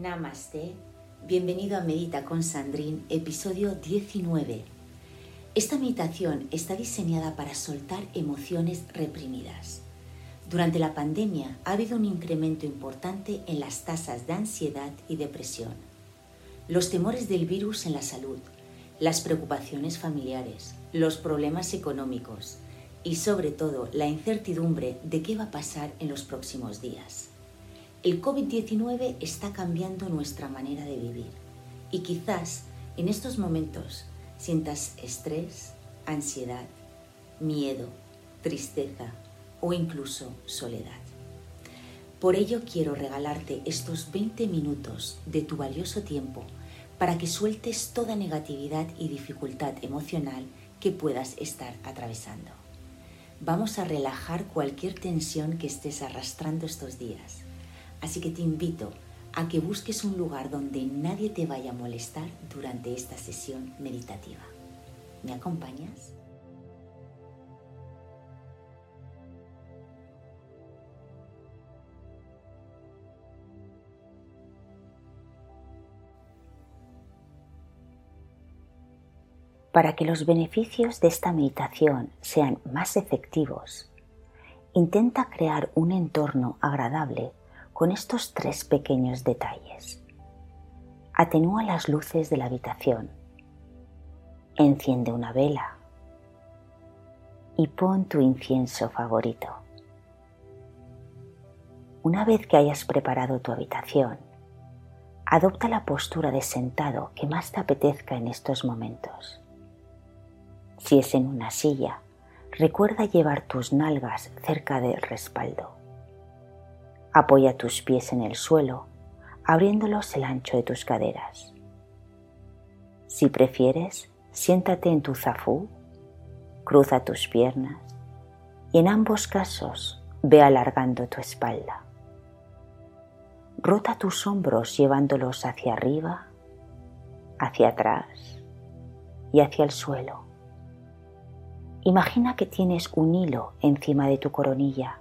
Namaste, bienvenido a Medita con Sandrine, episodio 19. Esta meditación está diseñada para soltar emociones reprimidas. Durante la pandemia ha habido un incremento importante en las tasas de ansiedad y depresión. Los temores del virus en la salud, las preocupaciones familiares, los problemas económicos y sobre todo la incertidumbre de qué va a pasar en los próximos días. El COVID-19 está cambiando nuestra manera de vivir y quizás en estos momentos sientas estrés, ansiedad, miedo, tristeza o incluso soledad. Por ello quiero regalarte estos 20 minutos de tu valioso tiempo para que sueltes toda negatividad y dificultad emocional que puedas estar atravesando. Vamos a relajar cualquier tensión que estés arrastrando estos días Así que te invito a que busques un lugar donde nadie te vaya a molestar durante esta sesión meditativa. ¿Me acompañas? Para que los beneficios de esta meditación sean más efectivos, intenta crear un entorno agradable con estos tres pequeños detalles. Atenúa las luces de la habitación, enciende una vela y pon tu incienso favorito. Una vez que hayas preparado tu habitación, adopta la postura de sentado que más te apetezca en estos momentos. Si es en una silla, recuerda llevar tus nalgas cerca del respaldo. Apoya tus pies en el suelo, abriéndolos el ancho de tus caderas. Si prefieres, siéntate en tu zafú, cruza tus piernas y en ambos casos ve alargando tu espalda. Rota tus hombros llevándolos hacia arriba, hacia atrás y hacia el suelo. Imagina que tienes un hilo encima de tu coronilla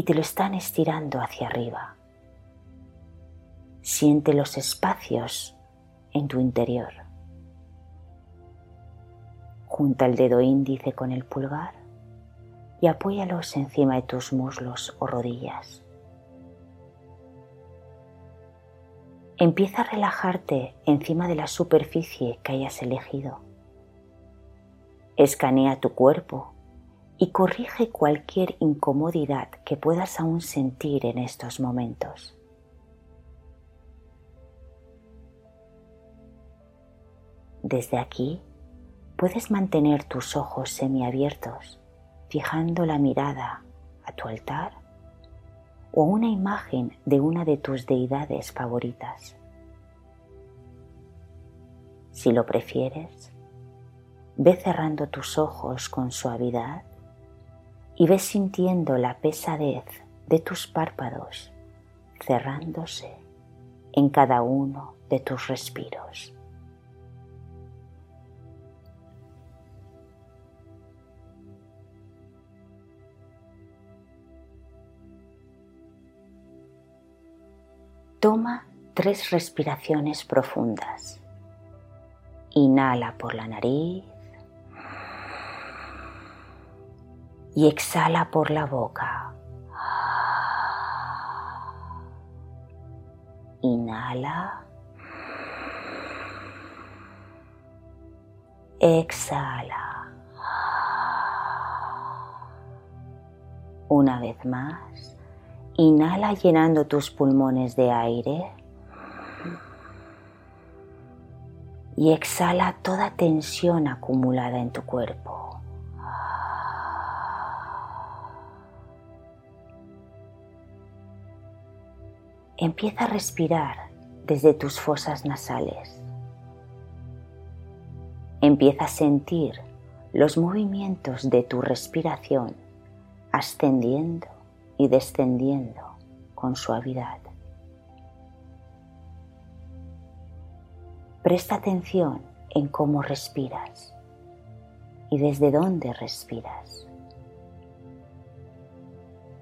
y te lo están estirando hacia arriba. Siente los espacios en tu interior. Junta el dedo índice con el pulgar y apóyalos encima de tus muslos o rodillas. Empieza a relajarte encima de la superficie que hayas elegido. Escanea tu cuerpo y corrige cualquier incomodidad que puedas aún sentir en estos momentos. Desde aquí puedes mantener tus ojos semiabiertos, fijando la mirada a tu altar o una imagen de una de tus deidades favoritas. Si lo prefieres, ve cerrando tus ojos con suavidad y ves sintiendo la pesadez de tus párpados cerrándose en cada uno de tus respiros. Toma tres respiraciones profundas. Inhala por la nariz. Y exhala por la boca. Inhala. Exhala. Una vez más, inhala llenando tus pulmones de aire. Y exhala toda tensión acumulada en tu cuerpo. Empieza a respirar desde tus fosas nasales. Empieza a sentir los movimientos de tu respiración ascendiendo y descendiendo con suavidad. Presta atención en cómo respiras y desde dónde respiras.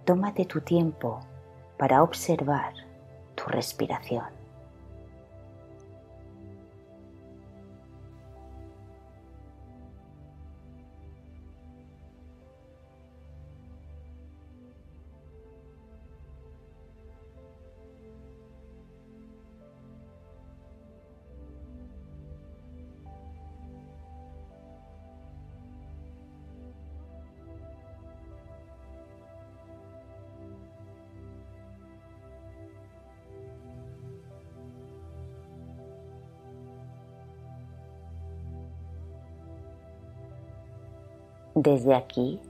Tómate tu tiempo para observar respiración. Desde aquí,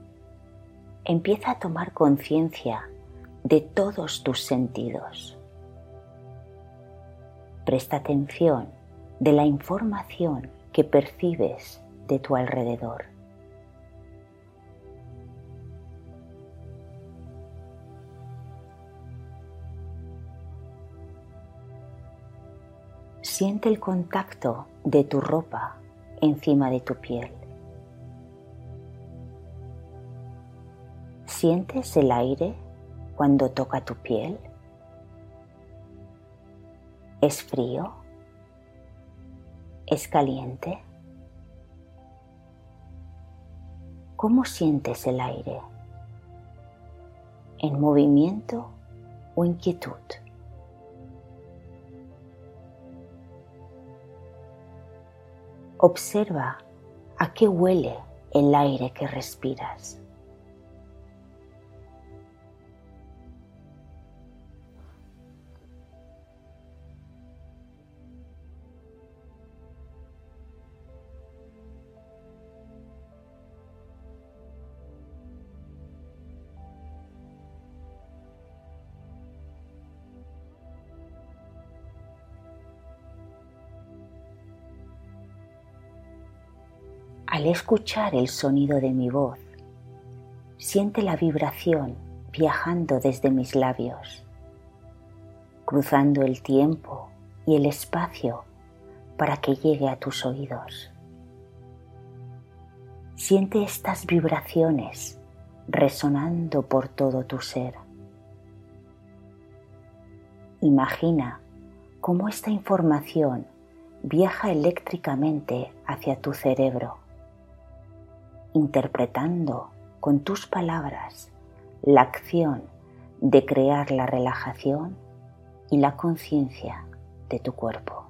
empieza a tomar conciencia de todos tus sentidos. Presta atención de la información que percibes de tu alrededor. Siente el contacto de tu ropa encima de tu piel. ¿Sientes el aire cuando toca tu piel? ¿Es frío? ¿Es caliente? ¿Cómo sientes el aire? ¿En movimiento o inquietud? Observa a qué huele el aire que respiras. Al escuchar el sonido de mi voz, siente la vibración viajando desde mis labios, cruzando el tiempo y el espacio para que llegue a tus oídos. Siente estas vibraciones resonando por todo tu ser. Imagina cómo esta información viaja eléctricamente hacia tu cerebro interpretando con tus palabras la acción de crear la relajación y la conciencia de tu cuerpo.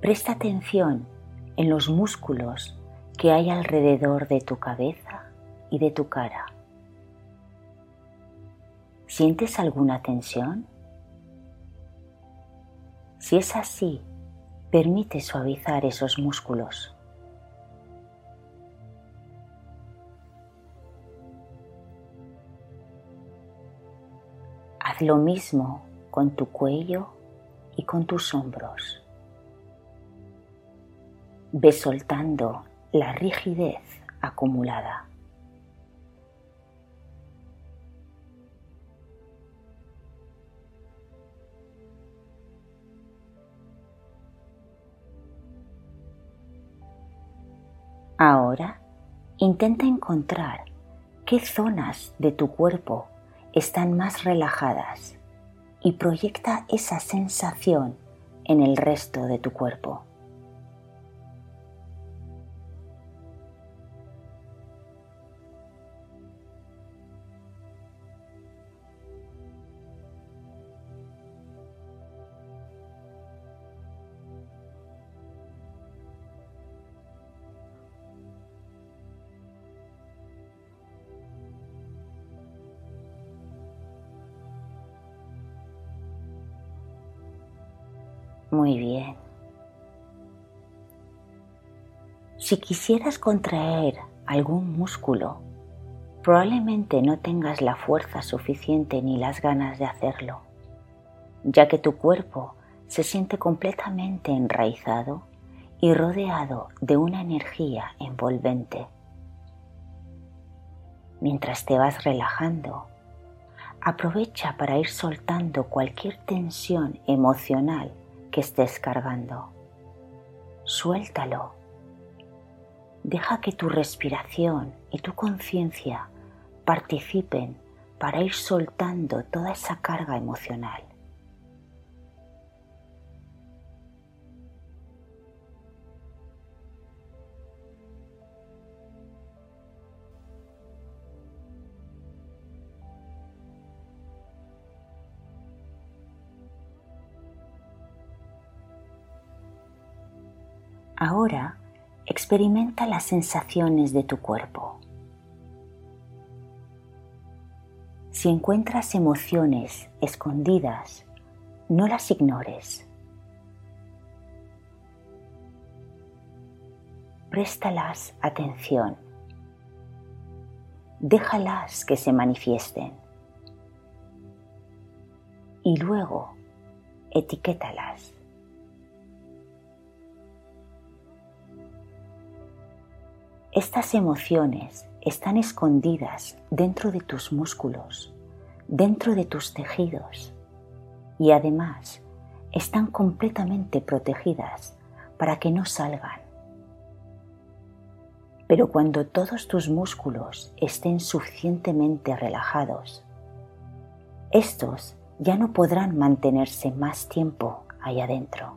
Presta atención en los músculos que hay alrededor de tu cabeza y de tu cara. ¿Sientes alguna tensión? Si es así, permite suavizar esos músculos. Haz lo mismo con tu cuello y con tus hombros. Ve soltando la rigidez acumulada. Ahora intenta encontrar qué zonas de tu cuerpo están más relajadas y proyecta esa sensación en el resto de tu cuerpo. Muy bien. Si quisieras contraer algún músculo, probablemente no tengas la fuerza suficiente ni las ganas de hacerlo, ya que tu cuerpo se siente completamente enraizado y rodeado de una energía envolvente. Mientras te vas relajando, aprovecha para ir soltando cualquier tensión emocional que estés cargando. Suéltalo. Deja que tu respiración y tu conciencia participen para ir soltando toda esa carga emocional. Experimenta las sensaciones de tu cuerpo. Si encuentras emociones escondidas, no las ignores. Préstalas atención. Déjalas que se manifiesten. Y luego etiquétalas. Estas emociones están escondidas dentro de tus músculos, dentro de tus tejidos y además están completamente protegidas para que no salgan. Pero cuando todos tus músculos estén suficientemente relajados, estos ya no podrán mantenerse más tiempo ahí adentro,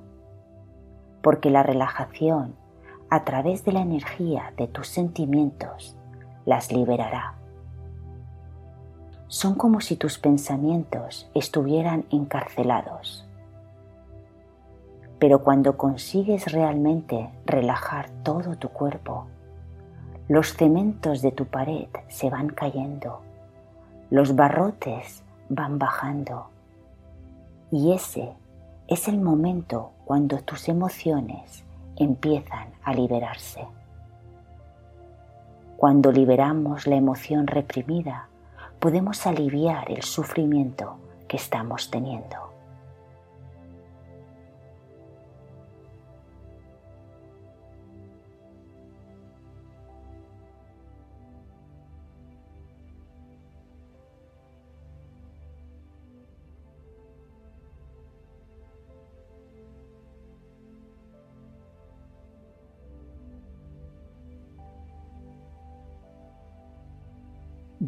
porque la relajación a través de la energía de tus sentimientos, las liberará. Son como si tus pensamientos estuvieran encarcelados. Pero cuando consigues realmente relajar todo tu cuerpo, los cementos de tu pared se van cayendo, los barrotes van bajando. Y ese es el momento cuando tus emociones empiezan a liberarse. Cuando liberamos la emoción reprimida, podemos aliviar el sufrimiento que estamos teniendo.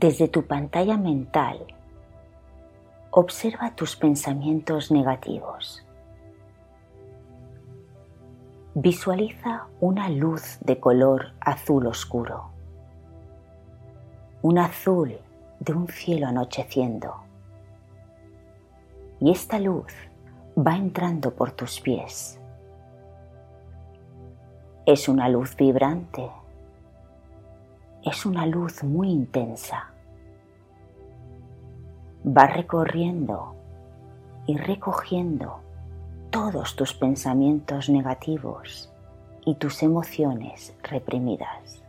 Desde tu pantalla mental, observa tus pensamientos negativos. Visualiza una luz de color azul oscuro, un azul de un cielo anocheciendo. Y esta luz va entrando por tus pies. Es una luz vibrante es una luz muy intensa. Va recorriendo y recogiendo todos tus pensamientos negativos y tus emociones reprimidas.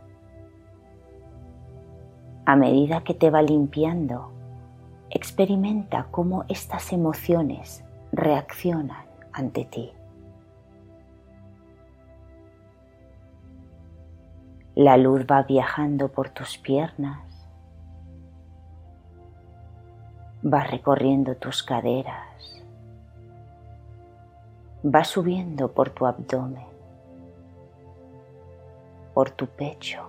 A medida que te va limpiando, experimenta cómo estas emociones reaccionan ante ti. La luz va viajando por tus piernas, va recorriendo tus caderas, va subiendo por tu abdomen, por tu pecho,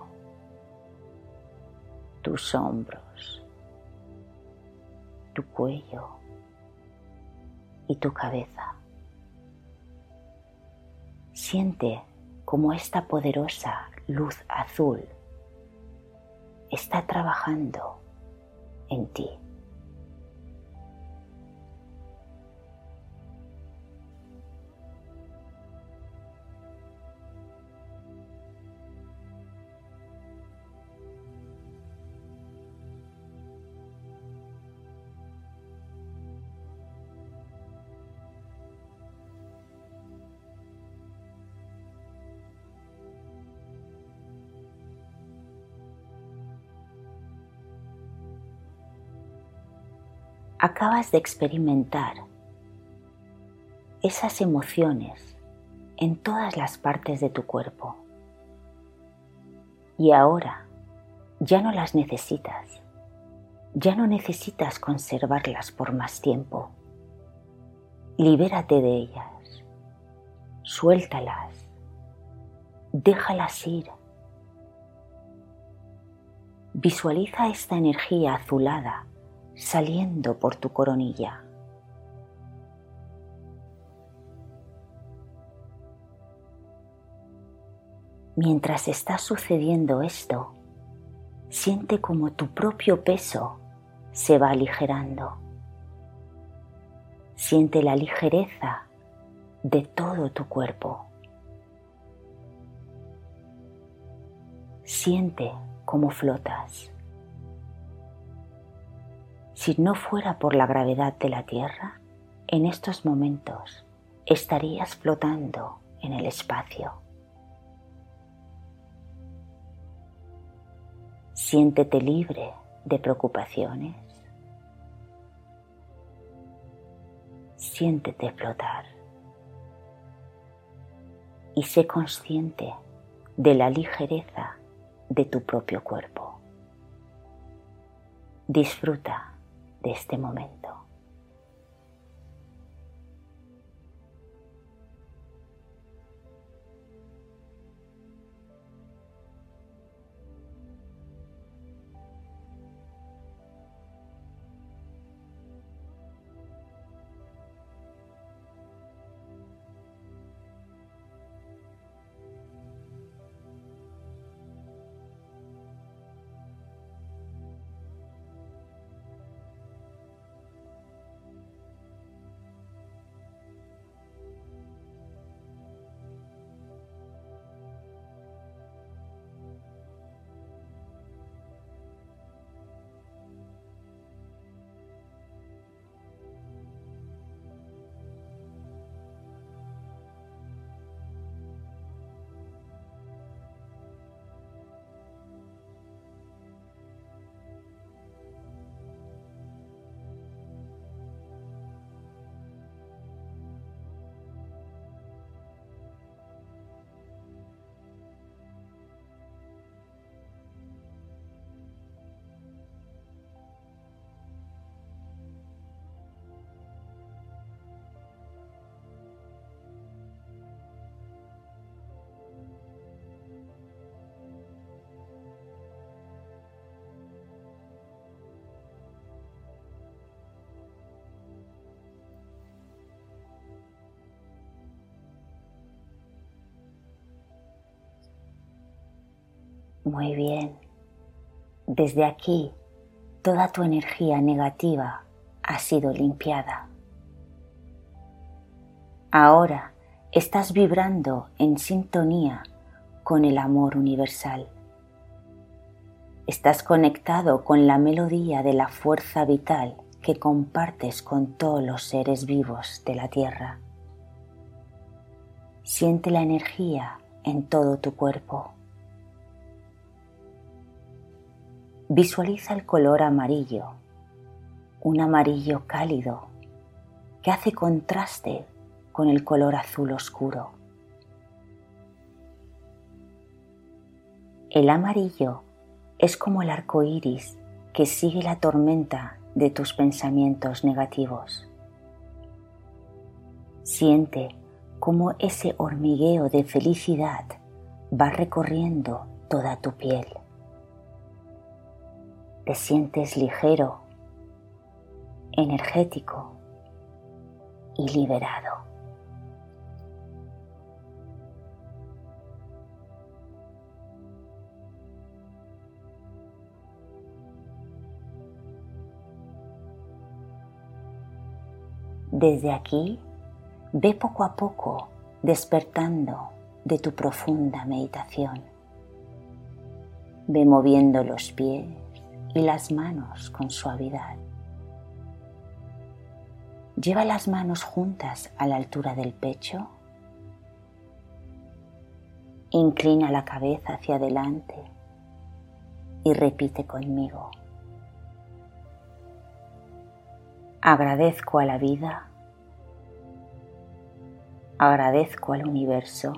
tus hombros, tu cuello y tu cabeza. Siente como esta poderosa luz azul está trabajando en ti. Acabas de experimentar esas emociones en todas las partes de tu cuerpo. Y ahora ya no las necesitas. Ya no necesitas conservarlas por más tiempo. Libérate de ellas. Suéltalas. Déjalas ir. Visualiza esta energía azulada saliendo por tu coronilla. Mientras está sucediendo esto, siente como tu propio peso se va aligerando. Siente la ligereza de todo tu cuerpo. Siente cómo flotas. Si no fuera por la gravedad de la Tierra, en estos momentos estarías flotando en el espacio. Siéntete libre de preocupaciones. Siéntete flotar. Y sé consciente de la ligereza de tu propio cuerpo. Disfruta de este momento. Muy bien. Desde aquí, toda tu energía negativa ha sido limpiada. Ahora estás vibrando en sintonía con el amor universal. Estás conectado con la melodía de la fuerza vital que compartes con todos los seres vivos de la Tierra. Siente la energía en todo tu cuerpo. Visualiza el color amarillo, un amarillo cálido que hace contraste con el color azul oscuro. El amarillo es como el arco iris que sigue la tormenta de tus pensamientos negativos. Siente cómo ese hormigueo de felicidad va recorriendo toda tu piel te sientes ligero, energético y liberado. Desde aquí, ve poco a poco despertando de tu profunda meditación. Ve moviendo los pies, y las manos con suavidad. Lleva las manos juntas a la altura del pecho. Inclina la cabeza hacia adelante y repite conmigo. Agradezco a la vida, agradezco al universo,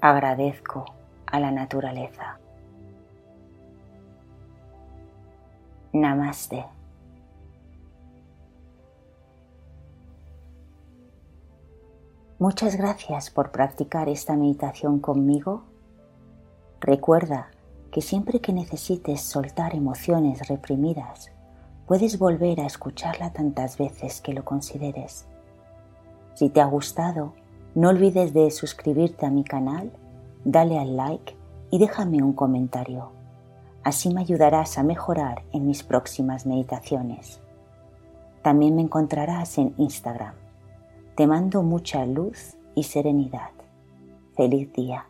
agradezco a la naturaleza. Namaste. Muchas gracias por practicar esta meditación conmigo. Recuerda que siempre que necesites soltar emociones reprimidas, puedes volver a escucharla tantas veces que lo consideres. Si te ha gustado, no olvides de suscribirte a mi canal, dale al like y déjame un comentario. Así me ayudarás a mejorar en mis próximas meditaciones. También me encontrarás en Instagram te mando mucha luz y serenidad. Feliz día.